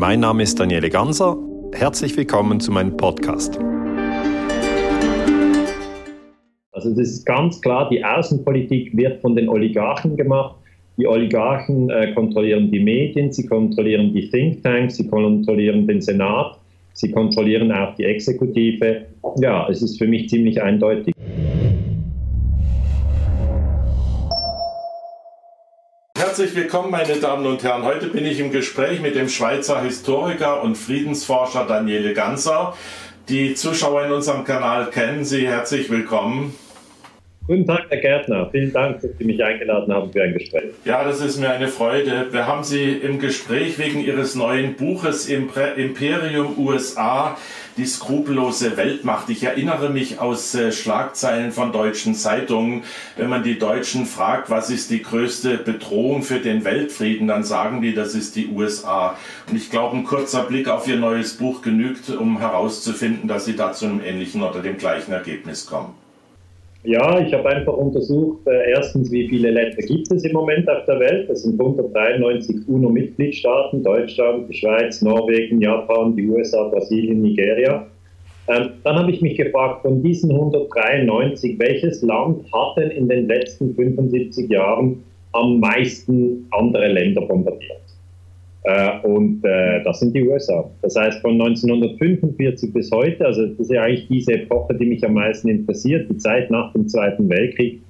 Mein Name ist Daniele Ganser. Herzlich willkommen zu meinem Podcast. Also das ist ganz klar, die Außenpolitik wird von den Oligarchen gemacht. Die Oligarchen äh, kontrollieren die Medien, sie kontrollieren die Thinktanks, sie kontrollieren den Senat, sie kontrollieren auch die Exekutive. Ja, es ist für mich ziemlich eindeutig. Herzlich willkommen, meine Damen und Herren. Heute bin ich im Gespräch mit dem Schweizer Historiker und Friedensforscher Daniele Ganser. Die Zuschauer in unserem Kanal kennen Sie. Herzlich willkommen. Guten Tag, Herr Gärtner. Vielen Dank, dass Sie mich eingeladen haben für ein Gespräch. Ja, das ist mir eine Freude. Wir haben Sie im Gespräch wegen Ihres neuen Buches Imperium USA, die skrupellose Weltmacht. Ich erinnere mich aus äh, Schlagzeilen von deutschen Zeitungen, wenn man die Deutschen fragt, was ist die größte Bedrohung für den Weltfrieden, dann sagen die, das ist die USA. Und ich glaube, ein kurzer Blick auf Ihr neues Buch genügt, um herauszufinden, dass Sie da zu einem ähnlichen oder dem gleichen Ergebnis kommen. Ja, ich habe einfach untersucht, äh, erstens, wie viele Länder gibt es im Moment auf der Welt. Das sind 193 UNO-Mitgliedstaaten, Deutschland, die Schweiz, Norwegen, Japan, die USA, Brasilien, Nigeria. Ähm, dann habe ich mich gefragt, von diesen 193, welches Land hat denn in den letzten 75 Jahren am meisten andere Länder bombardiert? Äh, und äh, das sind die USA. Das heißt, von 1945 bis heute, also das ist ja eigentlich diese Epoche, die mich am meisten interessiert, die Zeit nach dem Zweiten Weltkrieg,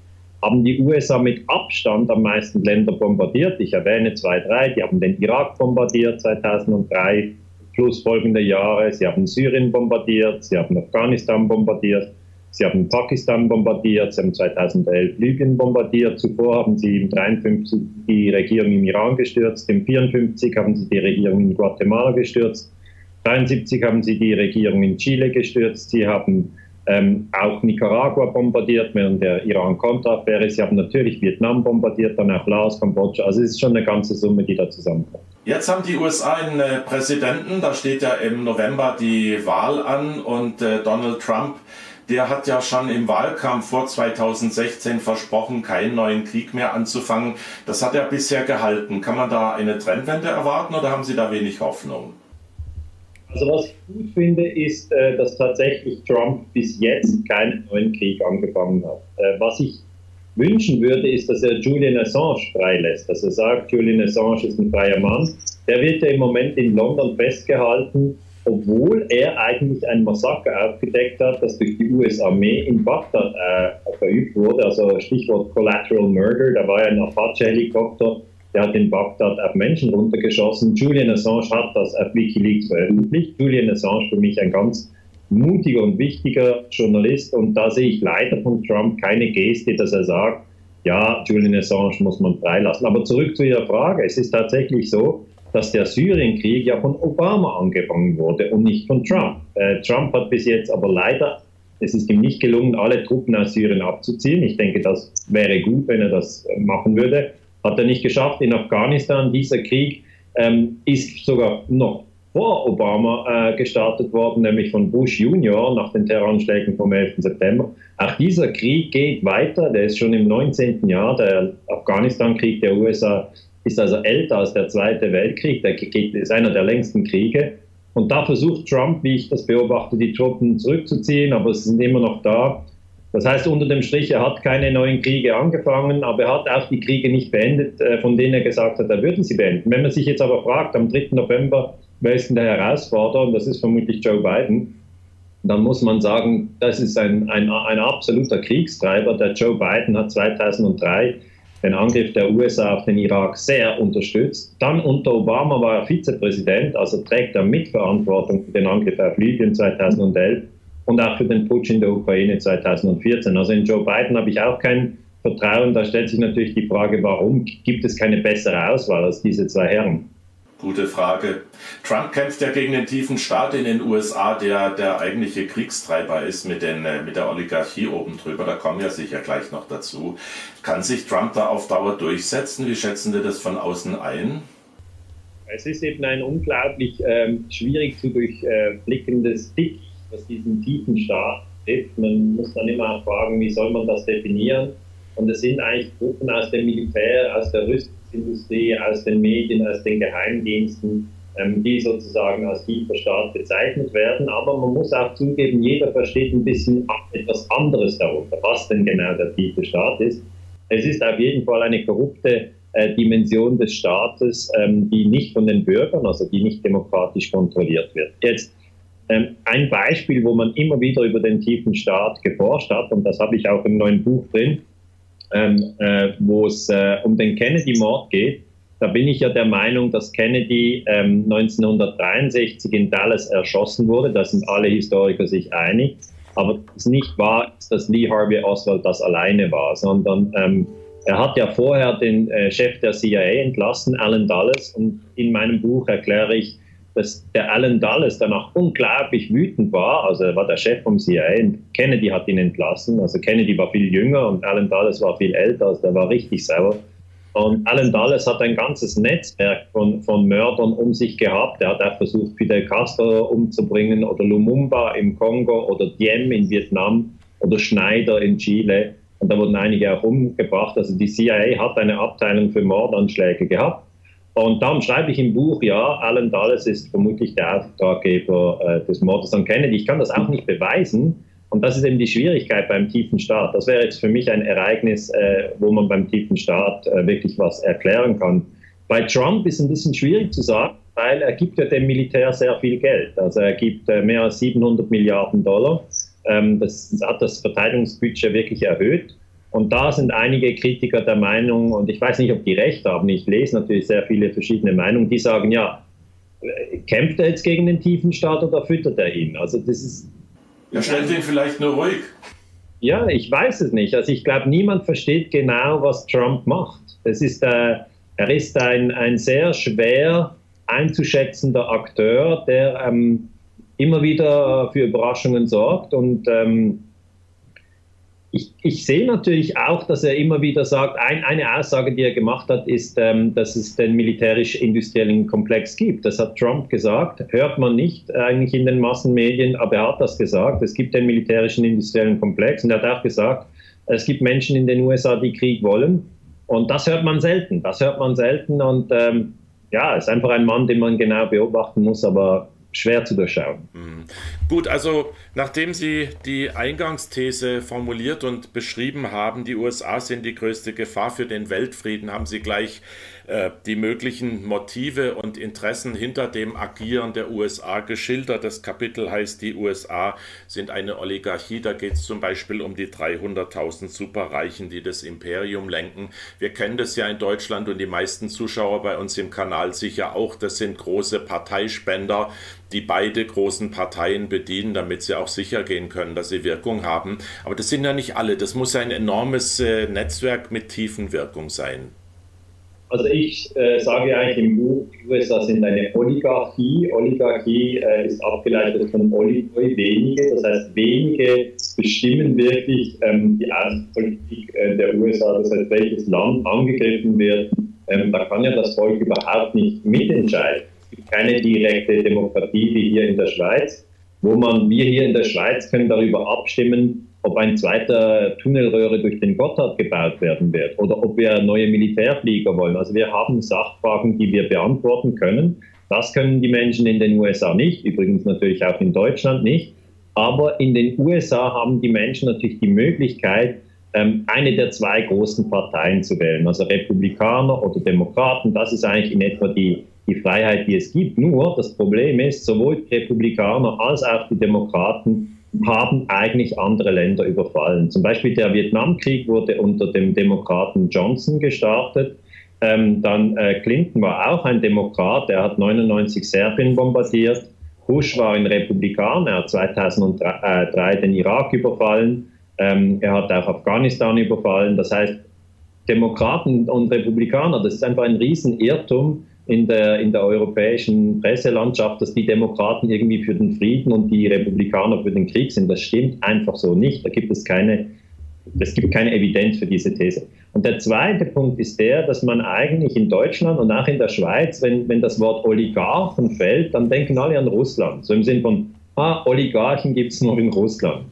haben die USA mit Abstand am meisten Länder bombardiert. Ich erwähne zwei, drei. Die haben den Irak bombardiert 2003, plus folgende Jahre. Sie haben Syrien bombardiert, sie haben Afghanistan bombardiert. Sie haben Pakistan bombardiert, Sie haben 2011 Libyen bombardiert, zuvor haben Sie im 53 die Regierung im Iran gestürzt, im 54 haben Sie die Regierung in Guatemala gestürzt, 73 haben Sie die Regierung in Chile gestürzt, Sie haben ähm, auch Nicaragua bombardiert während der Iran-Contra-Affäre, Sie haben natürlich Vietnam bombardiert, dann auch Laos, Kambodscha, also es ist schon eine ganze Summe, die da zusammenkommt. Jetzt haben die USA einen äh, Präsidenten, da steht ja im November die Wahl an und äh, Donald Trump der hat ja schon im Wahlkampf vor 2016 versprochen, keinen neuen Krieg mehr anzufangen. Das hat er bisher gehalten. Kann man da eine Trendwende erwarten oder haben Sie da wenig Hoffnung? Also was ich gut finde, ist, äh, dass tatsächlich Trump bis jetzt keinen neuen Krieg angefangen hat. Äh, was ich wünschen würde, ist, dass er Julian Assange freilässt. Dass er sagt, Julian Assange ist ein freier Mann. Der wird ja im Moment in London festgehalten obwohl er eigentlich ein Massaker aufgedeckt hat, das durch die US-Armee in Bagdad äh, verübt wurde. Also Stichwort Collateral Murder, da war ja ein Apache-Helikopter, der hat in Bagdad auf Menschen runtergeschossen. Julian Assange hat das auf Wikileaks veröffentlicht. Julian Assange für mich ein ganz mutiger und wichtiger Journalist und da sehe ich leider von Trump keine Geste, dass er sagt, ja, Julian Assange muss man freilassen. Aber zurück zu Ihrer Frage. Es ist tatsächlich so, dass der Syrienkrieg ja von Obama angefangen wurde und nicht von Trump. Äh, Trump hat bis jetzt aber leider, es ist ihm nicht gelungen, alle Truppen aus Syrien abzuziehen. Ich denke, das wäre gut, wenn er das äh, machen würde. Hat er nicht geschafft in Afghanistan. Dieser Krieg ähm, ist sogar noch vor Obama äh, gestartet worden, nämlich von Bush Junior nach den Terroranschlägen vom 11. September. Auch dieser Krieg geht weiter, der ist schon im 19. Jahr, der Afghanistan-Krieg der USA ist also älter als der Zweite Weltkrieg, der ist einer der längsten Kriege. Und da versucht Trump, wie ich das beobachte, die Truppen zurückzuziehen, aber sie sind immer noch da. Das heißt, unter dem Strich, er hat keine neuen Kriege angefangen, aber er hat auch die Kriege nicht beendet, äh, von denen er gesagt hat, er würde sie beenden. Wenn man sich jetzt aber fragt, am 3. November, wer ist denn der Herausforderer, und das ist vermutlich Joe Biden, dann muss man sagen, das ist ein, ein, ein absoluter Kriegstreiber. Der Joe Biden hat 2003 den Angriff der USA auf den Irak sehr unterstützt. Dann unter Obama war er Vizepräsident, also trägt er Mitverantwortung für den Angriff auf Libyen 2011 und auch für den Putsch in der Ukraine 2014. Also in Joe Biden habe ich auch kein Vertrauen. Da stellt sich natürlich die Frage, warum gibt es keine bessere Auswahl als diese zwei Herren? Gute Frage. Trump kämpft ja gegen den tiefen Staat in den USA, der der eigentliche Kriegstreiber ist mit, den, äh, mit der Oligarchie oben drüber. Da kommen wir sicher gleich noch dazu. Kann sich Trump da auf Dauer durchsetzen? Wie schätzen Sie das von außen ein? Es ist eben ein unglaublich ähm, schwierig zu durchblickendes Dick, was diesen tiefen Staat trifft. Man muss dann immer fragen, wie soll man das definieren? Und es sind eigentlich Gruppen aus dem Militär, aus der Rüstung Industrie, aus den Medien, aus den Geheimdiensten, ähm, die sozusagen als tiefer Staat bezeichnet werden. Aber man muss auch zugeben, jeder versteht ein bisschen etwas anderes darunter, was denn genau der tiefe Staat ist. Es ist auf jeden Fall eine korrupte äh, Dimension des Staates, ähm, die nicht von den Bürgern, also die nicht demokratisch kontrolliert wird. Jetzt ähm, ein Beispiel, wo man immer wieder über den tiefen Staat geforscht hat, und das habe ich auch im neuen Buch drin, ähm, äh, wo es äh, um den Kennedy-Mord geht. Da bin ich ja der Meinung, dass Kennedy ähm, 1963 in Dallas erschossen wurde. Da sind alle Historiker sich einig. Aber es nicht wahr ist, dass Lee Harvey Oswald das alleine war, sondern ähm, er hat ja vorher den äh, Chef der CIA entlassen, Alan Dulles. Und in meinem Buch erkläre ich, dass der Alan Dulles danach unglaublich wütend war. Also er war der Chef vom CIA und Kennedy hat ihn entlassen. Also Kennedy war viel jünger und Alan Dulles war viel älter. Also der war richtig sauer. Und Alan Dulles hat ein ganzes Netzwerk von, von Mördern um sich gehabt. Er hat auch versucht, Fidel Castro umzubringen oder Lumumba im Kongo oder Diem in Vietnam oder Schneider in Chile. Und da wurden einige auch umgebracht. Also die CIA hat eine Abteilung für Mordanschläge gehabt. Und darum schreibe ich im Buch, ja, Alan Dulles ist vermutlich der Auftraggeber äh, des Mordes an Kennedy. Ich kann das auch nicht beweisen. Und das ist eben die Schwierigkeit beim tiefen Staat. Das wäre jetzt für mich ein Ereignis, äh, wo man beim tiefen Staat äh, wirklich was erklären kann. Bei Trump ist es ein bisschen schwierig zu sagen, weil er gibt ja dem Militär sehr viel Geld. Also er gibt äh, mehr als 700 Milliarden Dollar. Ähm, das hat das Verteidigungsbudget wirklich erhöht. Und da sind einige Kritiker der Meinung, und ich weiß nicht, ob die recht haben, ich lese natürlich sehr viele verschiedene Meinungen, die sagen, ja, kämpft er jetzt gegen den tiefen Staat oder füttert er ihn? Also das ist... Ja, stellt ihn vielleicht nur ruhig. Ja, ich weiß es nicht. Also ich glaube, niemand versteht genau, was Trump macht. Es ist, äh, er ist ein, ein sehr schwer einzuschätzender Akteur, der ähm, immer wieder für Überraschungen sorgt und ähm, ich, ich, sehe natürlich auch, dass er immer wieder sagt, ein, eine Aussage, die er gemacht hat, ist, ähm, dass es den militärisch-industriellen Komplex gibt. Das hat Trump gesagt, hört man nicht eigentlich in den Massenmedien, aber er hat das gesagt. Es gibt den militärischen industriellen Komplex und er hat auch gesagt, es gibt Menschen in den USA, die Krieg wollen. Und das hört man selten. Das hört man selten und ähm, ja, ist einfach ein Mann, den man genau beobachten muss, aber schwer zu durchschauen. Mhm. Gut, also nachdem Sie die Eingangsthese formuliert und beschrieben haben, die USA sind die größte Gefahr für den Weltfrieden, haben Sie gleich äh, die möglichen Motive und Interessen hinter dem Agieren der USA geschildert. Das Kapitel heißt, die USA sind eine Oligarchie. Da geht es zum Beispiel um die 300.000 Superreichen, die das Imperium lenken. Wir kennen das ja in Deutschland und die meisten Zuschauer bei uns im Kanal sicher auch. Das sind große Parteispender, die beide großen Parteien bedienen, damit sie auch sicher gehen können, dass sie Wirkung haben. Aber das sind ja nicht alle. Das muss ein enormes äh, Netzwerk mit tiefen Wirkung sein. Also ich äh, sage eigentlich im Buch, USA sind eine Oligarchie. Oligarchie äh, ist abgeleitet von Oligoi, wenige. Das heißt, wenige bestimmen wirklich ähm, die Außenpolitik äh, der USA. Das heißt, welches Land angegriffen wird, ähm, da kann ja das Volk überhaupt nicht mitentscheiden. Keine direkte Demokratie wie hier in der Schweiz, wo man, wir hier in der Schweiz können darüber abstimmen, ob ein zweiter Tunnelröhre durch den Gotthard gebaut werden wird oder ob wir neue Militärflieger wollen. Also wir haben Sachfragen, die wir beantworten können. Das können die Menschen in den USA nicht, übrigens natürlich auch in Deutschland nicht. Aber in den USA haben die Menschen natürlich die Möglichkeit, ähm, eine der zwei großen Parteien zu wählen, also Republikaner oder Demokraten. Das ist eigentlich in etwa die, die Freiheit, die es gibt. Nur das Problem ist, sowohl die Republikaner als auch die Demokraten haben eigentlich andere Länder überfallen. Zum Beispiel der Vietnamkrieg wurde unter dem Demokraten Johnson gestartet. Ähm, dann äh, Clinton war auch ein Demokrat, er hat 99 Serbien bombardiert. Bush war ein Republikaner, er hat 2003 den Irak überfallen. Ähm, er hat auch Afghanistan überfallen. Das heißt, Demokraten und Republikaner, das ist einfach ein Riesenirrtum, in der, in der europäischen Presselandschaft, dass die Demokraten irgendwie für den Frieden und die Republikaner für den Krieg sind. Das stimmt einfach so nicht. Da gibt es keine, es gibt keine Evidenz für diese These. Und der zweite Punkt ist der, dass man eigentlich in Deutschland und auch in der Schweiz, wenn, wenn das Wort Oligarchen fällt, dann denken alle an Russland. So im Sinn von, ah, Oligarchen gibt es nur in Russland.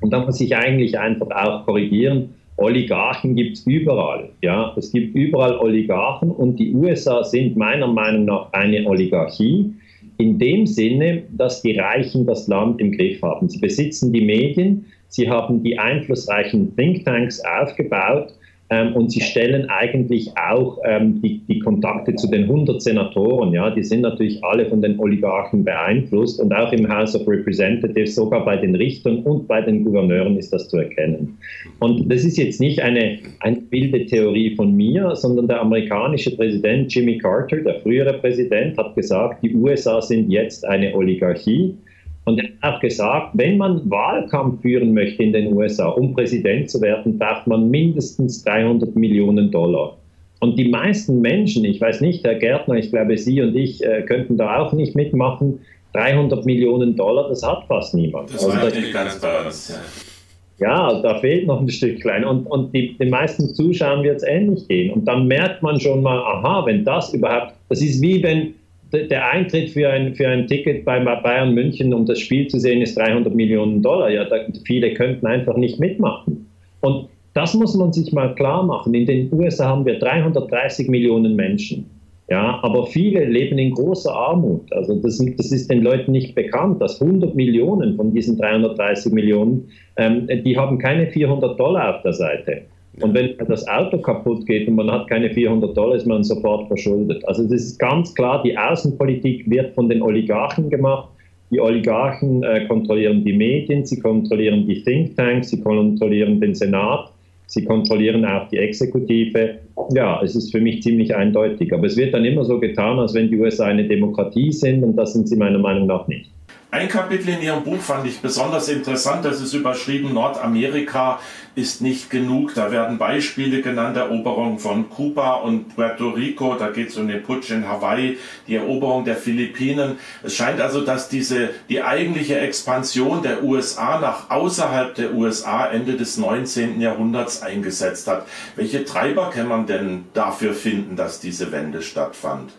Und da muss ich eigentlich einfach auch korrigieren Oligarchen gibt es überall. Ja? Es gibt überall Oligarchen und die USA sind meiner Meinung nach eine Oligarchie in dem Sinne, dass die Reichen das Land im Griff haben. Sie besitzen die Medien, sie haben die einflussreichen Thinktanks aufgebaut ähm, und sie stellen eigentlich auch ähm, die, die, Kontakte zu den 100 Senatoren. Ja, die sind natürlich alle von den Oligarchen beeinflusst und auch im House of Representatives, sogar bei den Richtern und bei den Gouverneuren ist das zu erkennen. Und das ist jetzt nicht eine, eine wilde Theorie von mir, sondern der amerikanische Präsident Jimmy Carter, der frühere Präsident, hat gesagt, die USA sind jetzt eine Oligarchie. Und er hat auch gesagt, wenn man Wahlkampf führen möchte in den USA, um Präsident zu werden, braucht man mindestens 300 Millionen Dollar. Und die meisten Menschen, ich weiß nicht, Herr Gärtner, ich glaube, Sie und ich äh, könnten da auch nicht mitmachen. 300 Millionen Dollar, das hat fast niemand. Das also, nicht ganz bei uns. Ja, da fehlt noch ein Stück klein. Und, und die, den meisten Zuschauern wird es ähnlich gehen. Und dann merkt man schon mal, aha, wenn das überhaupt, das ist wie wenn der Eintritt für ein, für ein Ticket bei Bayern München, um das Spiel zu sehen, ist 300 Millionen Dollar. Ja, viele könnten einfach nicht mitmachen. Und das muss man sich mal klar machen. In den USA haben wir 330 Millionen Menschen. Ja, aber viele leben in großer Armut. Also das, das ist den Leuten nicht bekannt, dass 100 Millionen von diesen 330 Millionen, ähm, die haben keine 400 Dollar auf der Seite. Und wenn das Auto kaputt geht und man hat keine 400 Dollar, ist man sofort verschuldet. Also das ist ganz klar, die Außenpolitik wird von den Oligarchen gemacht. Die Oligarchen äh, kontrollieren die Medien, sie kontrollieren die Thinktanks, sie kontrollieren den Senat, sie kontrollieren auch die Exekutive. Ja, es ist für mich ziemlich eindeutig. Aber es wird dann immer so getan, als wenn die USA eine Demokratie sind und das sind sie meiner Meinung nach nicht. Ein Kapitel in Ihrem Buch fand ich besonders interessant. Das ist überschrieben, Nordamerika ist nicht genug. Da werden Beispiele genannt, Eroberung von Kuba und Puerto Rico. Da geht es um den Putsch in Hawaii, die Eroberung der Philippinen. Es scheint also, dass diese, die eigentliche Expansion der USA nach außerhalb der USA Ende des 19. Jahrhunderts eingesetzt hat. Welche Treiber kann man denn dafür finden, dass diese Wende stattfand?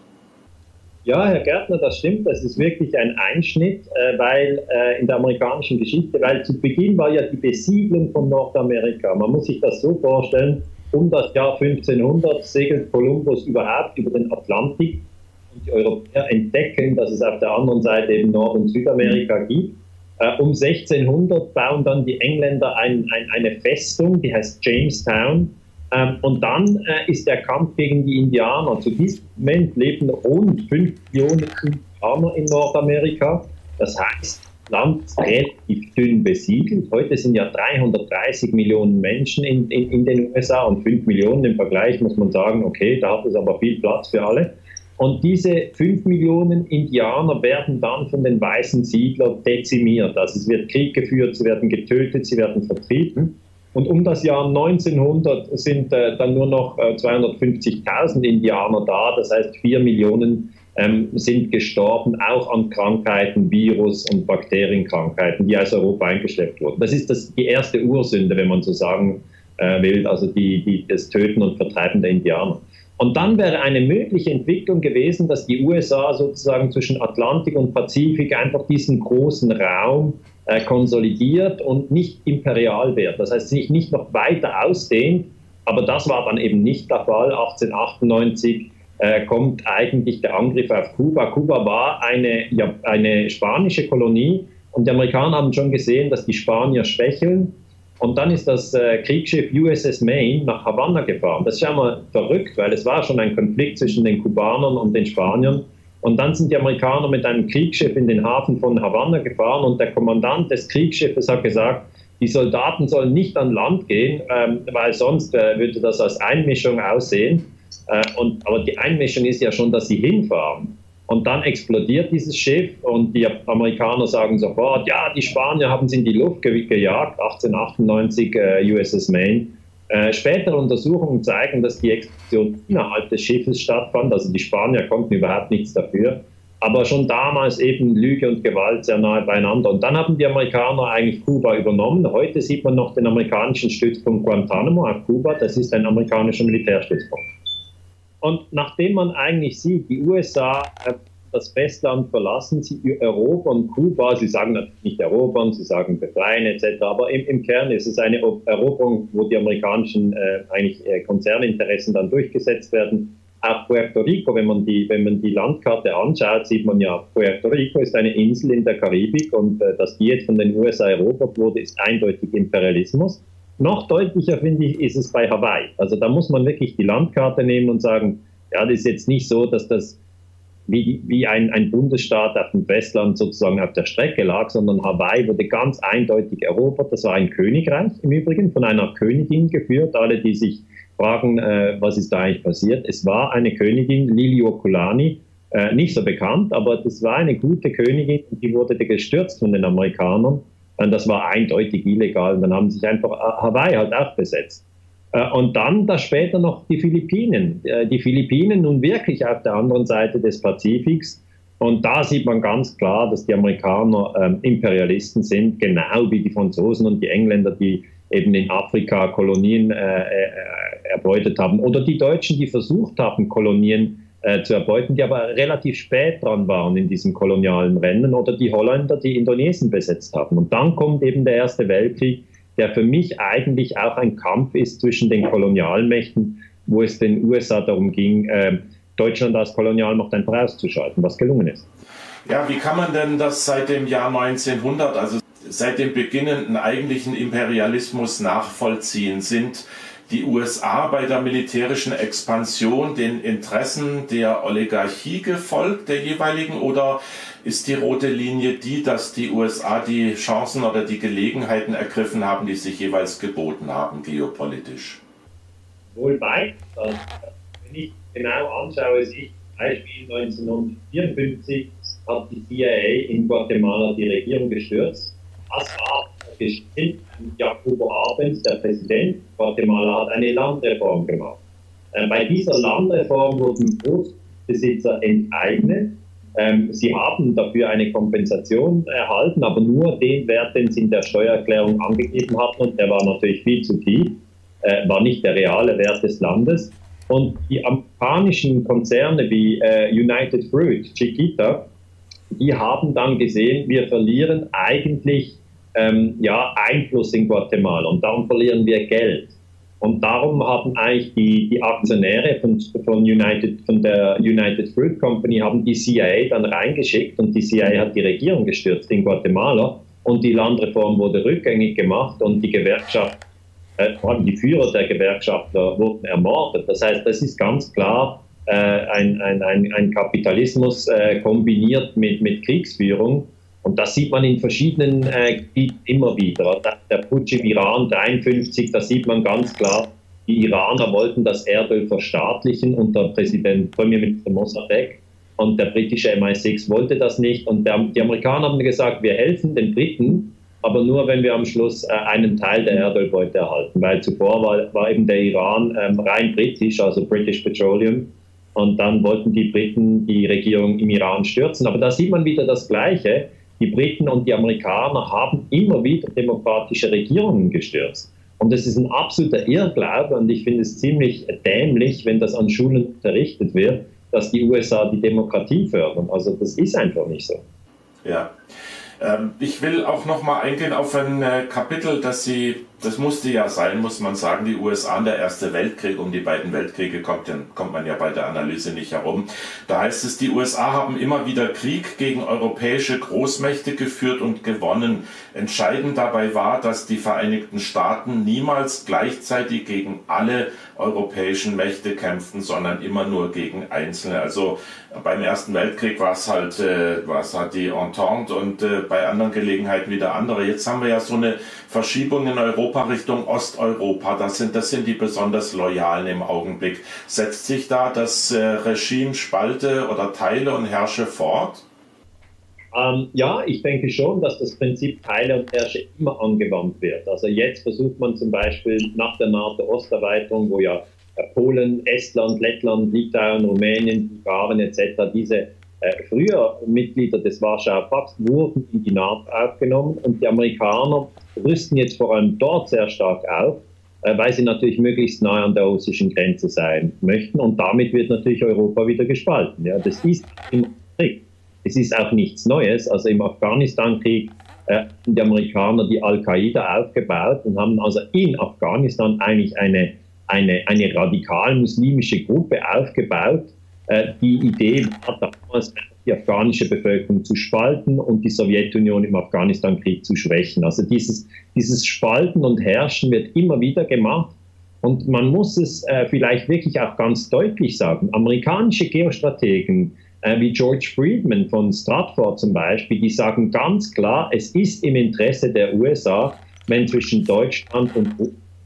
Ja, Herr Gärtner, das stimmt. Das ist wirklich ein Einschnitt, äh, weil äh, in der amerikanischen Geschichte, weil zu Beginn war ja die Besiedlung von Nordamerika. Man muss sich das so vorstellen, um das Jahr 1500 segelt Kolumbus überhaupt über den Atlantik und die Europäer entdecken, dass es auf der anderen Seite eben Nord- und Südamerika gibt. Äh, um 1600 bauen dann die Engländer ein, ein, eine Festung, die heißt Jamestown ähm, und dann äh, ist der Kampf gegen die Indianer. Zu diesem Moment leben rund 5 Millionen Indianer in Nordamerika. Das heißt, Land ist relativ dünn besiedelt. Heute sind ja 330 Millionen Menschen in, in, in, den USA und 5 Millionen im Vergleich muss man sagen, okay, da hat es aber viel Platz für alle. Und diese 5 Millionen Indianer werden dann von den weißen Siedlern dezimiert. Also es wird Krieg geführt, sie werden getötet, sie werden vertrieben. Und um das Jahr 1900 sind äh, dann nur noch äh, 250.000 Indianer da, das heißt 4 Millionen ähm, sind gestorben, auch an Krankheiten, Virus- und Bakterienkrankheiten, die aus Europa eingeschleppt wurden. Das ist das, die erste Ursünde, wenn man so sagen äh, will, also die, die, das Töten und Vertreiben der Indianer. Und dann wäre eine mögliche Entwicklung gewesen, dass die USA sozusagen zwischen Atlantik und Pazifik einfach diesen großen Raum konsolidiert und nicht imperial wird. Das heißt, sich nicht noch weiter ausdehnt. Aber das war dann eben nicht der Fall. 1898 äh, kommt eigentlich der Angriff auf Kuba. Kuba war eine, ja, eine spanische Kolonie und die Amerikaner haben schon gesehen, dass die Spanier schwächeln. Und dann ist das äh, Kriegsschiff USS Maine nach Havanna gefahren. Das ist ja mal verrückt, weil es war schon ein Konflikt zwischen den Kubanern und den Spaniern. Und dann sind die Amerikaner mit einem Kriegsschiff in den Hafen von Havanna gefahren und der Kommandant des Kriegsschiffes hat gesagt, die Soldaten sollen nicht an Land gehen, ähm, weil sonst äh, würde das als Einmischung aussehen. Äh, und, aber die Einmischung ist ja schon, dass sie hinfahren. Und dann explodiert dieses Schiff und die Amerikaner sagen sofort, ja, die Spanier haben sie in die Luft ge gejagt, 1898 äh, USS Maine. Äh, spätere Untersuchungen zeigen, dass die Explosion innerhalb des Schiffes stattfand. Also die Spanier konnten überhaupt nichts dafür. Aber schon damals eben Lüge und Gewalt sehr nahe beieinander. Und dann haben die Amerikaner eigentlich Kuba übernommen. Heute sieht man noch den amerikanischen Stützpunkt Guantanamo auf Kuba. Das ist ein amerikanischer Militärstützpunkt. Und nachdem man eigentlich sieht, die USA äh, das Festland verlassen, sie erobern Kuba. Sie sagen natürlich nicht erobern, sie sagen befreien etc. Aber im, im Kern ist es eine Eroberung, wo die amerikanischen äh, eigentlich äh, Konzerninteressen dann durchgesetzt werden. Auch Puerto Rico, wenn man, die, wenn man die Landkarte anschaut, sieht man ja, Puerto Rico ist eine Insel in der Karibik und äh, dass die jetzt von den USA erobert wurde, ist eindeutig Imperialismus. Noch deutlicher, finde ich, ist es bei Hawaii. Also da muss man wirklich die Landkarte nehmen und sagen, ja, das ist jetzt nicht so, dass das wie, wie ein, ein Bundesstaat auf dem Westland sozusagen auf der Strecke lag, sondern Hawaii wurde ganz eindeutig erobert. Das war ein Königreich im Übrigen, von einer Königin geführt. Alle, die sich fragen, äh, was ist da eigentlich passiert. Es war eine Königin, Liliuokulani, äh, nicht so bekannt, aber das war eine gute Königin, die wurde gestürzt von den Amerikanern. Und das war eindeutig illegal. Und dann haben sich einfach äh, Hawaii halt auch besetzt. Äh, und dann da später noch die Philippinen. Äh, die Philippinen nun wirklich auf der anderen Seite des Pazifiks. Und da sieht man ganz klar, dass die Amerikaner ähm, Imperialisten sind, genau wie die Franzosen und die Engländer, die eben in Afrika Kolonien äh, erbeutet haben. Oder die Deutschen, die versucht haben, Kolonien zu erbeuten, die aber relativ spät dran waren in diesem kolonialen Rennen. Oder die Holländer, die Indonesien besetzt haben. Und dann kommt eben der Erste Weltkrieg der für mich eigentlich auch ein Kampf ist zwischen den Kolonialmächten, wo es den USA darum ging, äh, Deutschland als Kolonialmacht einfach auszuschalten, was gelungen ist. Ja, wie kann man denn das seit dem Jahr 1900, also seit dem beginnenden eigentlichen Imperialismus nachvollziehen? Sind die USA bei der militärischen Expansion den Interessen der Oligarchie gefolgt, der jeweiligen, oder ist die rote Linie die, dass die USA die Chancen oder die Gelegenheiten ergriffen haben, die sich jeweils geboten haben, geopolitisch? Wohl beides. Wenn ich genau anschaue, sich Beispiel 1954 hat die CIA in Guatemala die Regierung gestürzt. Das war gestellt. Jacobo Arbenz, der Präsident Guatemala, hat eine Landreform gemacht. Äh, bei dieser Landreform wurden Großbesitzer enteignet ähm, sie haben dafür eine Kompensation erhalten, aber nur den Wert, den sie in der Steuererklärung angegeben hatten, und der war natürlich viel zu tief, äh, war nicht der reale Wert des Landes. Und die amerikanischen Konzerne wie äh, United Fruit, Chiquita, die haben dann gesehen, wir verlieren eigentlich ähm, ja, Einfluss in Guatemala und darum verlieren wir Geld. Und darum haben eigentlich die, die Aktionäre von, von, United, von der United Fruit Company haben die CIA dann reingeschickt und die CIA hat die Regierung gestürzt in Guatemala und die Landreform wurde rückgängig gemacht und die Gewerkschaft, äh, vor allem die Führer der Gewerkschaftler wurden ermordet. Das heißt, das ist ganz klar äh, ein, ein, ein, ein Kapitalismus äh, kombiniert mit, mit Kriegsführung. Und das sieht man in verschiedenen äh, Gebieten immer wieder. Der Putsch im Iran 53, da sieht man ganz klar, die Iraner wollten das Erdöl verstaatlichen unter Präsident Premierminister Mossadegh und der britische MI6 wollte das nicht. Und der, die Amerikaner haben gesagt, wir helfen den Briten, aber nur, wenn wir am Schluss äh, einen Teil der Erdölbeute erhalten, weil zuvor war, war eben der Iran ähm, rein britisch, also British Petroleum. Und dann wollten die Briten die Regierung im Iran stürzen. Aber da sieht man wieder das Gleiche die Briten und die Amerikaner haben immer wieder demokratische Regierungen gestürzt. Und das ist ein absoluter Irrglaube und ich finde es ziemlich dämlich, wenn das an Schulen unterrichtet wird, dass die USA die Demokratie fördern. Also das ist einfach nicht so. Ja. Ähm, ich will auch noch mal eingehen auf ein äh, Kapitel, das Sie das musste ja sein, muss man sagen, die USA und der Erste Weltkrieg, um die beiden Weltkriege kommt, dann kommt man ja bei der Analyse nicht herum. Da heißt es, die USA haben immer wieder Krieg gegen europäische Großmächte geführt und gewonnen. Entscheidend dabei war, dass die Vereinigten Staaten niemals gleichzeitig gegen alle europäischen Mächte kämpften, sondern immer nur gegen einzelne. Also beim Ersten Weltkrieg war es halt, äh, war es halt die Entente und äh, bei anderen Gelegenheiten wieder andere. Jetzt haben wir ja so eine Verschiebung in Europa Richtung Osteuropa. Das sind, das sind die besonders Loyalen im Augenblick. Setzt sich da das äh, Regime Spalte oder Teile und Herrsche fort? Ähm, ja, ich denke schon, dass das Prinzip Teile und Herrsche immer angewandt wird. Also jetzt versucht man zum Beispiel nach der NATO-Osterweiterung, wo ja äh, Polen, Estland, Lettland, Litauen, Rumänien, Bulgarien etc. diese äh, früher Mitglieder des Warschauer Pakts wurden in die NATO aufgenommen und die Amerikaner rüsten jetzt vor allem dort sehr stark auf, äh, weil sie natürlich möglichst nahe an der russischen Grenze sein möchten und damit wird natürlich Europa wieder gespalten. Ja, das ist im Krieg. Es ist auch nichts Neues. Also im Afghanistan-Krieg äh, die Amerikaner die Al-Qaida aufgebaut und haben also in Afghanistan eigentlich eine, eine, eine radikal-muslimische Gruppe aufgebaut. Äh, die Idee war damals, die afghanische Bevölkerung zu spalten und die Sowjetunion im Afghanistan-Krieg zu schwächen. Also dieses, dieses Spalten und Herrschen wird immer wieder gemacht. Und man muss es äh, vielleicht wirklich auch ganz deutlich sagen. Amerikanische Geostrategen äh, wie George Friedman von Stratford zum Beispiel, die sagen ganz klar, es ist im Interesse der USA, wenn zwischen Deutschland und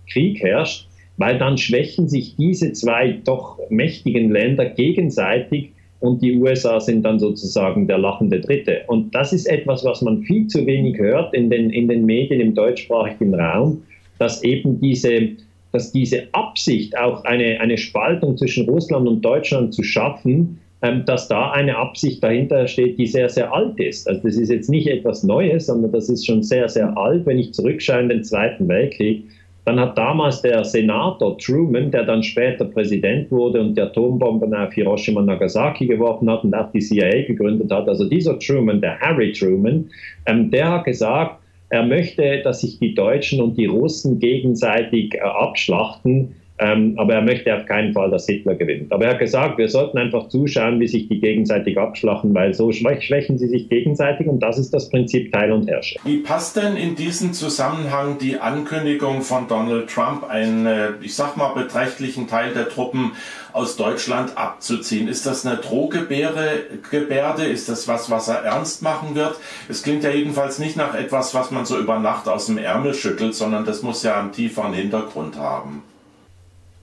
Krieg herrscht, weil dann schwächen sich diese zwei doch mächtigen Länder gegenseitig und die USA sind dann sozusagen der lachende Dritte. Und das ist etwas, was man viel zu wenig hört in den, in den Medien im deutschsprachigen Raum, dass eben diese, dass diese Absicht, auch eine, eine Spaltung zwischen Russland und Deutschland zu schaffen, ähm, dass da eine Absicht dahinter steht, die sehr, sehr alt ist. Also das ist jetzt nicht etwas Neues, sondern das ist schon sehr, sehr alt. Wenn ich zurückschaue in den Zweiten Weltkrieg, dann hat damals der Senator Truman, der dann später Präsident wurde und die Atombomben auf Hiroshima und Nagasaki geworfen hat und auch die CIA gegründet hat, also dieser Truman, der Harry Truman, ähm, der hat gesagt, er möchte, dass sich die Deutschen und die Russen gegenseitig äh, abschlachten ähm, aber er möchte auf keinen Fall, dass Hitler gewinnt. Aber er hat gesagt, wir sollten einfach zuschauen, wie sich die gegenseitig abschlachen, weil so schwächen sie sich gegenseitig und das ist das Prinzip Teil und Herrsche. Wie passt denn in diesen Zusammenhang die Ankündigung von Donald Trump, einen, äh, ich sag mal, beträchtlichen Teil der Truppen aus Deutschland abzuziehen? Ist das eine Drohgebärde? Ist das was, was er ernst machen wird? Es klingt ja jedenfalls nicht nach etwas, was man so über Nacht aus dem Ärmel schüttelt, sondern das muss ja einen tieferen Hintergrund haben.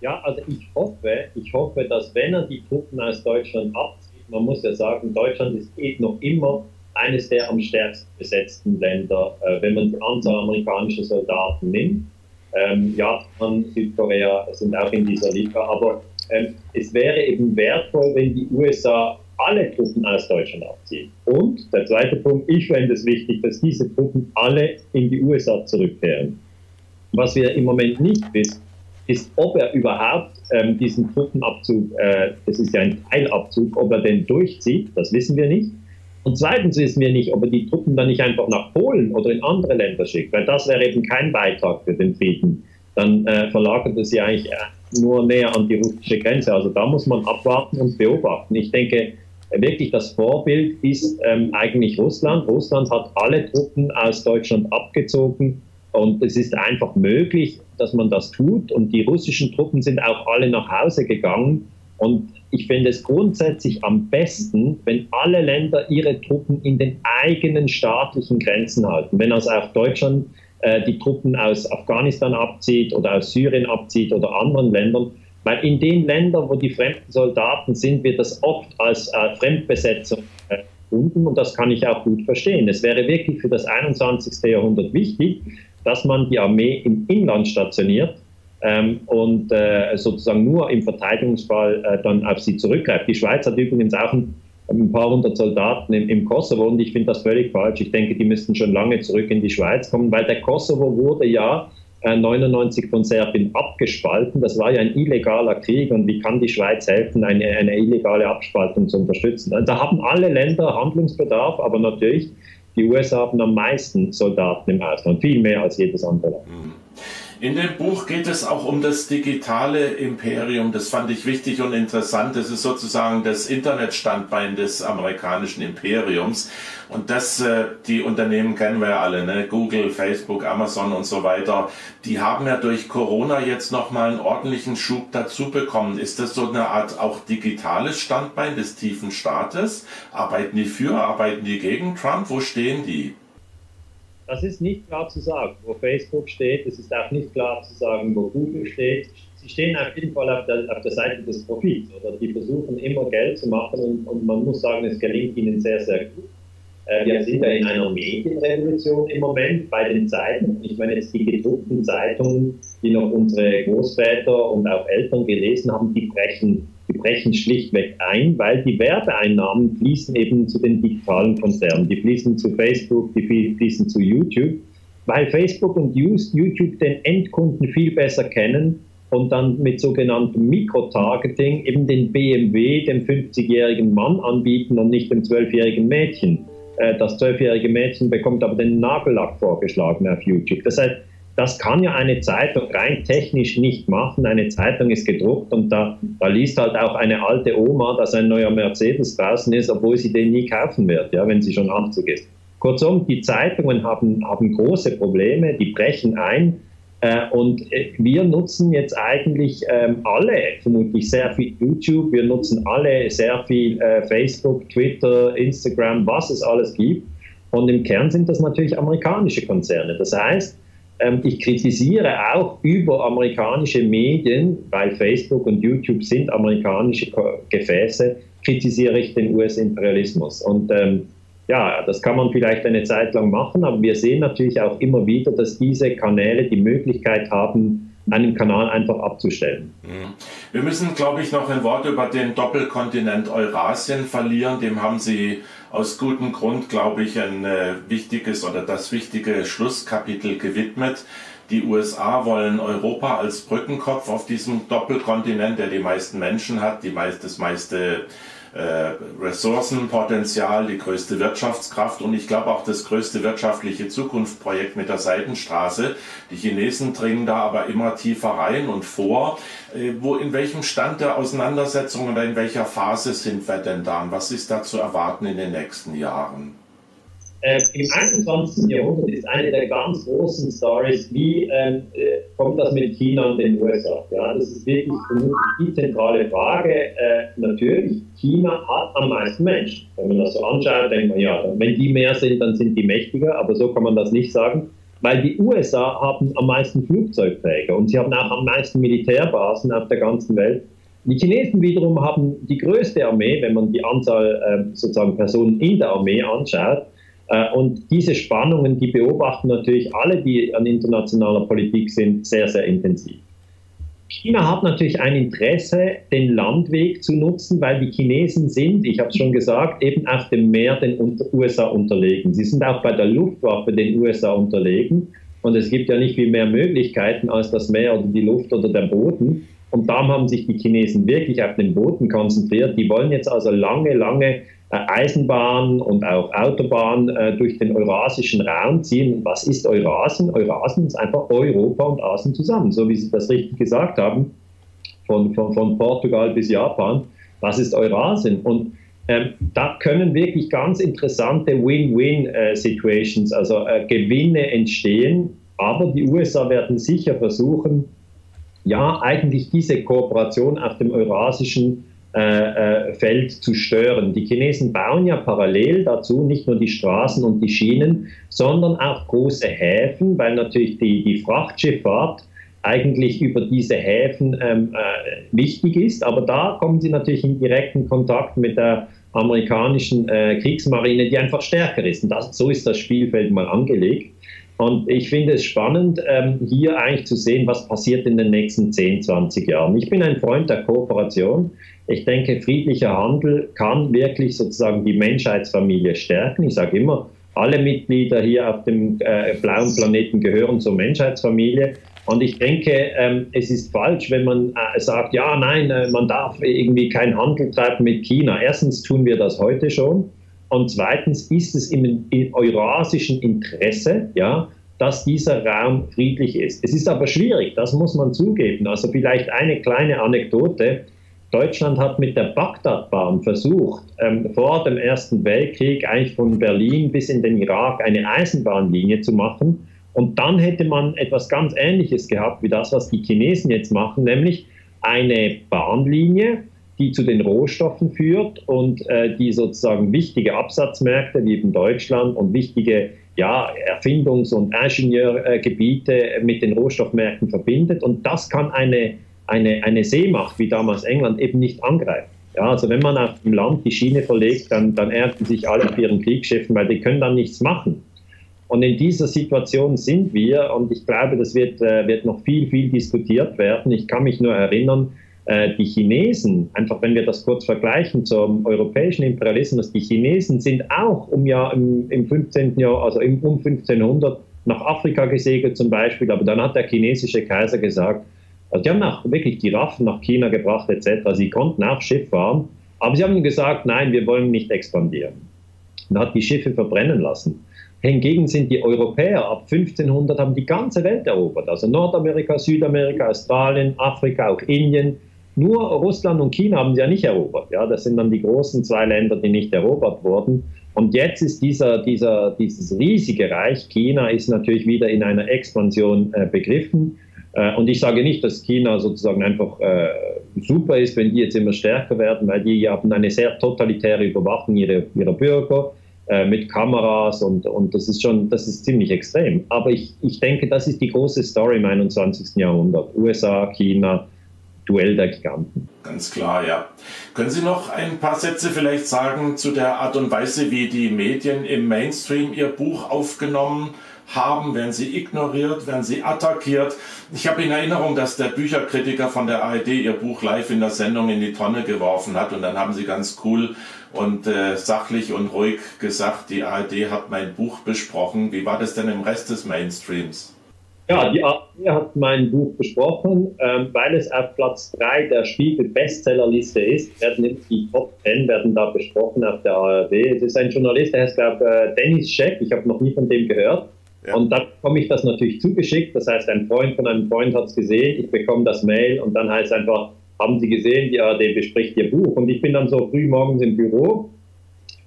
Ja, also ich hoffe, ich hoffe, dass wenn er die Truppen aus Deutschland abzieht, man muss ja sagen, Deutschland ist eh noch immer eines der am stärksten besetzten Länder, äh, wenn man die Anzahl amerikanischer Soldaten nimmt. Ähm, Japan, Südkorea sind auch in dieser Liga, aber ähm, es wäre eben wertvoll, wenn die USA alle Truppen aus Deutschland abziehen. Und der zweite Punkt, ich fände es wichtig, dass diese Truppen alle in die USA zurückkehren. Was wir im Moment nicht wissen, ist, ob er überhaupt ähm, diesen Truppenabzug, äh, das ist ja ein Teilabzug, ob er den durchzieht, das wissen wir nicht. Und zweitens wissen wir nicht, ob er die Truppen dann nicht einfach nach Polen oder in andere Länder schickt, weil das wäre eben kein Beitrag für den Frieden. Dann äh, verlagert es ja eigentlich äh, nur näher an die russische Grenze. Also da muss man abwarten und beobachten. Ich denke, wirklich das Vorbild ist ähm, eigentlich Russland. Russland hat alle Truppen aus Deutschland abgezogen und es ist einfach möglich, dass man das tut. Und die russischen Truppen sind auch alle nach Hause gegangen. Und ich finde es grundsätzlich am besten, wenn alle Länder ihre Truppen in den eigenen staatlichen Grenzen halten. Wenn also auch Deutschland äh, die Truppen aus Afghanistan abzieht oder aus Syrien abzieht oder anderen Ländern. Weil in den Ländern, wo die fremden Soldaten sind, wird das oft als äh, Fremdbesetzung empfunden und das kann ich auch gut verstehen. Es wäre wirklich für das 21. Jahrhundert wichtig, dass man die Armee im Inland stationiert ähm, und äh, sozusagen nur im Verteidigungsfall äh, dann auf sie zurückgreift. Die Schweiz hat übrigens auch ein, ein paar hundert Soldaten im, im Kosovo und ich finde das völlig falsch. Ich denke, die müssten schon lange zurück in die Schweiz kommen, weil der Kosovo wurde ja 99 äh, von Serbien abgespalten. Das war ja ein illegaler Krieg und wie kann die Schweiz helfen, eine, eine illegale Abspaltung zu unterstützen? Da haben alle Länder Handlungsbedarf, aber natürlich die USA haben am meisten Soldaten im Ausland, viel mehr als jedes andere Land. Mhm. In dem Buch geht es auch um das digitale Imperium. Das fand ich wichtig und interessant. Das ist sozusagen das Internetstandbein des amerikanischen Imperiums. Und das, äh, die Unternehmen kennen wir ja alle, ne? Google, Facebook, Amazon und so weiter. Die haben ja durch Corona jetzt nochmal einen ordentlichen Schub dazu bekommen. Ist das so eine Art auch digitales Standbein des tiefen Staates? Arbeiten die für, arbeiten die gegen Trump? Wo stehen die? Das ist nicht klar zu sagen, wo Facebook steht. Es ist auch nicht klar zu sagen, wo Google steht. Sie stehen auf jeden Fall auf der, auf der Seite des Profits. Oder die versuchen immer Geld zu machen und, und man muss sagen, es gelingt ihnen sehr, sehr gut. Äh, wir sind ja in einer Medienrevolution im Moment bei den Zeiten. Ich meine, jetzt die gedruckten Zeitungen, die noch unsere Großväter und auch Eltern gelesen haben, die brechen brechen schlichtweg ein, weil die Werbeeinnahmen fließen eben zu den digitalen Konzernen. Die fließen zu Facebook, die fließen zu YouTube, weil Facebook und YouTube den Endkunden viel besser kennen und dann mit sogenanntem Mikrotargeting eben den BMW dem 50-jährigen Mann anbieten und nicht dem 12-jährigen Mädchen. Äh, das 12-jährige Mädchen bekommt aber den Nagellack vorgeschlagen auf YouTube. Das heißt, das kann ja eine Zeitung rein technisch nicht machen. Eine Zeitung ist gedruckt und da, da liest halt auch eine alte Oma, dass ein neuer Mercedes draußen ist, obwohl sie den nie kaufen wird, ja, wenn sie schon 80 ist. Kurzum, die Zeitungen haben, haben große Probleme, die brechen ein. Äh, und äh, wir nutzen jetzt eigentlich ähm, alle vermutlich sehr viel YouTube, wir nutzen alle sehr viel äh, Facebook, Twitter, Instagram, was es alles gibt. Und im Kern sind das natürlich amerikanische Konzerne. Das heißt, ich kritisiere auch über amerikanische Medien, weil Facebook und YouTube sind amerikanische Gefäße, kritisiere ich den US-Imperialismus. Und ähm, ja, das kann man vielleicht eine Zeit lang machen, aber wir sehen natürlich auch immer wieder, dass diese Kanäle die Möglichkeit haben, einen Kanal einfach abzustellen. Mhm. Wir müssen, glaube ich, noch ein Wort über den Doppelkontinent Eurasien verlieren. Dem haben Sie aus gutem Grund, glaube ich, ein äh, wichtiges oder das wichtige Schlusskapitel gewidmet. Die USA wollen Europa als Brückenkopf auf diesem Doppelkontinent, der die meisten Menschen hat, die meist, das meiste äh, Ressourcenpotenzial, die größte Wirtschaftskraft und ich glaube auch das größte wirtschaftliche Zukunftsprojekt mit der Seidenstraße. Die Chinesen dringen da aber immer tiefer rein und vor. Äh, wo, in welchem Stand der Auseinandersetzung oder in welcher Phase sind wir denn da und was ist da zu erwarten in den nächsten Jahren? Äh, Im 21. Jahrhundert ist eine der ganz großen Stories, wie ähm, äh, kommt das mit China und den USA? Ja, das ist wirklich die zentrale Frage. Äh, natürlich, China hat am meisten Menschen. Wenn man das so anschaut, denkt man, ja, wenn die mehr sind, dann sind die mächtiger, aber so kann man das nicht sagen. Weil die USA haben am meisten Flugzeugträger und sie haben auch am meisten Militärbasen auf der ganzen Welt. Die Chinesen wiederum haben die größte Armee, wenn man die Anzahl äh, sozusagen Personen in der Armee anschaut. Äh, und diese Spannungen, die beobachten natürlich alle, die an internationaler Politik sind, sehr, sehr intensiv. China hat natürlich ein Interesse, den Landweg zu nutzen, weil die Chinesen sind, ich habe es schon gesagt, eben auf dem Meer den USA unterlegen. Sie sind auch bei der Luftwaffe den USA unterlegen. Und es gibt ja nicht viel mehr Möglichkeiten als das Meer oder die Luft oder der Boden. Und darum haben sich die Chinesen wirklich auf den Boden konzentriert. Die wollen jetzt also lange, lange Eisenbahn und auch Autobahn äh, durch den eurasischen Raum ziehen. Was ist Eurasien? Eurasien ist einfach Europa und Asien zusammen, so wie Sie das richtig gesagt haben, von, von, von Portugal bis Japan. Was ist Eurasien? Und ähm, da können wirklich ganz interessante Win-Win-Situations, äh, also äh, Gewinne entstehen. Aber die USA werden sicher versuchen, ja, eigentlich diese Kooperation auf dem eurasischen äh, äh, Feld zu stören. Die Chinesen bauen ja parallel dazu nicht nur die Straßen und die Schienen, sondern auch große Häfen, weil natürlich die, die Frachtschifffahrt eigentlich über diese Häfen ähm, äh, wichtig ist. Aber da kommen sie natürlich in direkten Kontakt mit der amerikanischen äh, Kriegsmarine, die einfach stärker ist. Und das, so ist das Spielfeld mal angelegt. Und ich finde es spannend, ähm, hier eigentlich zu sehen, was passiert in den nächsten 10, 20 Jahren. Ich bin ein Freund der Kooperation. Ich denke, friedlicher Handel kann wirklich sozusagen die Menschheitsfamilie stärken. Ich sage immer, alle Mitglieder hier auf dem äh, blauen Planeten gehören zur Menschheitsfamilie. Und ich denke, ähm, es ist falsch, wenn man äh, sagt, ja, nein, äh, man darf irgendwie keinen Handel treiben mit China. Erstens tun wir das heute schon. Und zweitens ist es im, im eurasischen Interesse, ja, dass dieser Raum friedlich ist. Es ist aber schwierig, das muss man zugeben. Also vielleicht eine kleine Anekdote. Deutschland hat mit der Bagdadbahn versucht, ähm, vor dem Ersten Weltkrieg eigentlich von Berlin bis in den Irak eine Eisenbahnlinie zu machen. Und dann hätte man etwas ganz Ähnliches gehabt wie das, was die Chinesen jetzt machen, nämlich eine Bahnlinie, die zu den Rohstoffen führt und äh, die sozusagen wichtige Absatzmärkte wie in Deutschland und wichtige ja, Erfindungs- und Ingenieurgebiete mit den Rohstoffmärkten verbindet. Und das kann eine eine, eine Seemacht wie damals England eben nicht angreifen. Ja, also wenn man auf dem Land die Schiene verlegt, dann, dann ernten sich alle auf ihren Kriegsschiffen, weil die können dann nichts machen. Und in dieser Situation sind wir, und ich glaube, das wird, äh, wird noch viel, viel diskutiert werden. Ich kann mich nur erinnern, die Chinesen, einfach wenn wir das kurz vergleichen zum europäischen Imperialismus, die Chinesen sind auch um Jahr, im, im 15. Jahr, also im, um 1500 nach Afrika gesegelt zum Beispiel, aber dann hat der chinesische Kaiser gesagt, Also die haben auch wirklich die Raffen nach China gebracht etc. Sie konnten auch Schiff fahren, aber sie haben gesagt, nein, wir wollen nicht expandieren. Und hat die Schiffe verbrennen lassen. Hingegen sind die Europäer ab 1500 haben die ganze Welt erobert, also Nordamerika, Südamerika, Australien, Afrika, auch Indien. Nur Russland und China haben sie ja nicht erobert. Ja, das sind dann die großen zwei Länder, die nicht erobert wurden. Und jetzt ist dieser, dieser, dieses riesige Reich China ist natürlich wieder in einer Expansion äh, begriffen. Äh, und ich sage nicht, dass China sozusagen einfach äh, super ist, wenn die jetzt immer stärker werden, weil die haben eine sehr totalitäre Überwachung ihrer, ihrer Bürger äh, mit Kameras und, und das ist schon, das ist ziemlich extrem. Aber ich, ich denke, das ist die große Story im 21. Jahrhundert. USA, China, Duell der Giganten. Ganz klar, ja. Können Sie noch ein paar Sätze vielleicht sagen zu der Art und Weise, wie die Medien im Mainstream Ihr Buch aufgenommen haben? werden sie ignoriert, werden sie attackiert. Ich habe in Erinnerung, dass der Bücherkritiker von der ARD ihr Buch live in der Sendung in die Tonne geworfen hat und dann haben sie ganz cool und äh, sachlich und ruhig gesagt, die ARD hat mein Buch besprochen. Wie war das denn im Rest des Mainstreams? Ja, die ARD hat mein Buch besprochen, ähm, weil es auf Platz 3 der Spiegel Bestsellerliste ist. Werden die Top 10 werden da besprochen auf der ARD. Es ist ein Journalist, der heißt, glaube äh, Dennis Scheck. Ich habe noch nie von dem gehört. Ja. Und dann bekomme ich das natürlich zugeschickt. Das heißt, ein Freund von einem Freund hat es gesehen, ich bekomme das Mail und dann heißt es einfach, haben Sie gesehen, die ARD bespricht Ihr Buch. Und ich bin dann so früh morgens im Büro,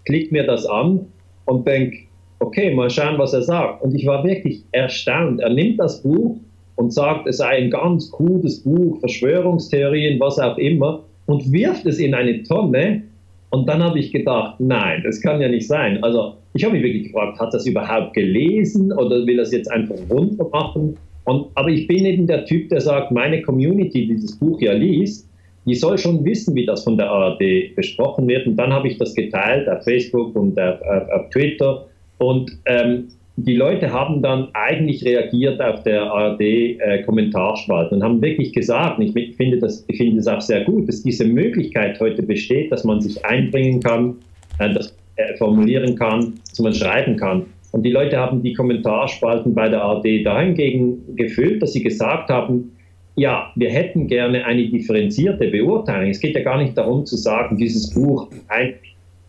klicke mir das an und denke, okay, mal schauen, was er sagt. Und ich war wirklich erstaunt. Er nimmt das Buch und sagt, es sei ein ganz cooles Buch, Verschwörungstheorien, was auch immer, und wirft es in eine Tonne. Und dann habe ich gedacht, nein, das kann ja nicht sein. Also ich habe mich wirklich gefragt, hat das überhaupt gelesen oder will das jetzt einfach runter machen? Und, aber ich bin eben der Typ, der sagt, meine Community, die dieses Buch ja liest, die soll schon wissen, wie das von der ARD besprochen wird. Und dann habe ich das geteilt auf Facebook und auf, auf, auf Twitter. Und ähm, die Leute haben dann eigentlich reagiert auf der ARD-Kommentarspalte äh, und haben wirklich gesagt, ich finde das, ich finde das auch sehr gut, dass diese Möglichkeit heute besteht, dass man sich einbringen kann, äh, dass äh, formulieren kann, dass man schreiben kann. Und die Leute haben die Kommentarspalten bei der ARD dahingegen gefüllt, dass sie gesagt haben, ja, wir hätten gerne eine differenzierte Beurteilung. Es geht ja gar nicht darum zu sagen, dieses Buch ein,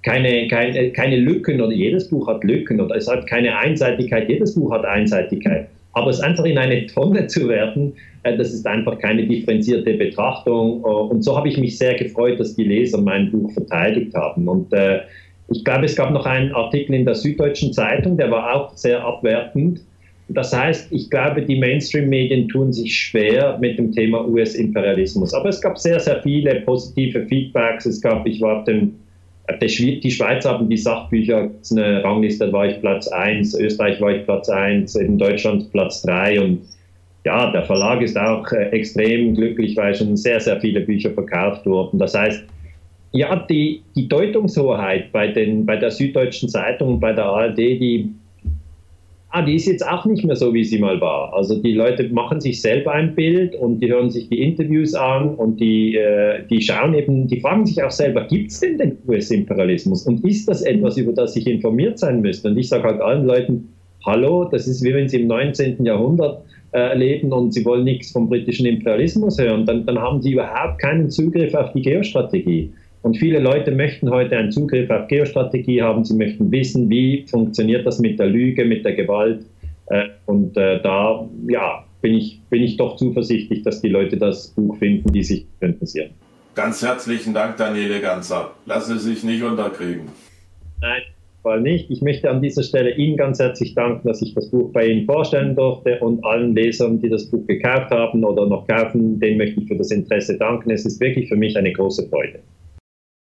keine, keine, keine Lücken oder jedes Buch hat Lücken oder es hat keine Einseitigkeit, jedes Buch hat Einseitigkeit. Aber es einfach in eine Tonne zu werten, äh, das ist einfach keine differenzierte Betrachtung. Und so habe ich mich sehr gefreut, dass die Leser mein Buch verteidigt haben. Und äh, ich glaube, es gab noch einen Artikel in der Süddeutschen Zeitung, der war auch sehr abwertend. Das heißt, ich glaube, die Mainstream-Medien tun sich schwer mit dem Thema US-Imperialismus. Aber es gab sehr, sehr viele positive Feedbacks. Es gab, ich war auf dem, die Schweiz haben die Sachbücher, eine Rangliste, war ich Platz 1, Österreich war ich Platz 1, in Deutschland Platz 3 und ja, der Verlag ist auch äh, extrem glücklich, weil schon sehr, sehr viele Bücher verkauft wurden. Das heißt, ja, die, die Deutungshoheit bei, den, bei der Süddeutschen Zeitung bei der ARD, die, ah, die ist jetzt auch nicht mehr so, wie sie mal war. Also die Leute machen sich selber ein Bild und die hören sich die Interviews an und die, äh, die schauen eben, die fragen sich auch selber, gibt es denn den US-Imperialismus und ist das etwas, über das ich informiert sein müsste? Und ich sage halt allen Leuten, hallo, das ist wie wenn sie im 19. Jahrhundert äh, leben und sie wollen nichts vom britischen Imperialismus hören, dann, dann haben sie überhaupt keinen Zugriff auf die Geostrategie. Und viele Leute möchten heute einen Zugriff auf Geostrategie haben. Sie möchten wissen, wie funktioniert das mit der Lüge, mit der Gewalt. Äh, und äh, da ja, bin, ich, bin ich doch zuversichtlich, dass die Leute das Buch finden, die sich interessieren. Ganz herzlichen Dank, Daniele Ganzer. Lassen Sie sich nicht unterkriegen. Nein, Fall nicht. Ich möchte an dieser Stelle Ihnen ganz herzlich danken, dass ich das Buch bei Ihnen vorstellen durfte und allen Lesern, die das Buch gekauft haben oder noch kaufen, denen möchte ich für das Interesse danken. Es ist wirklich für mich eine große Freude.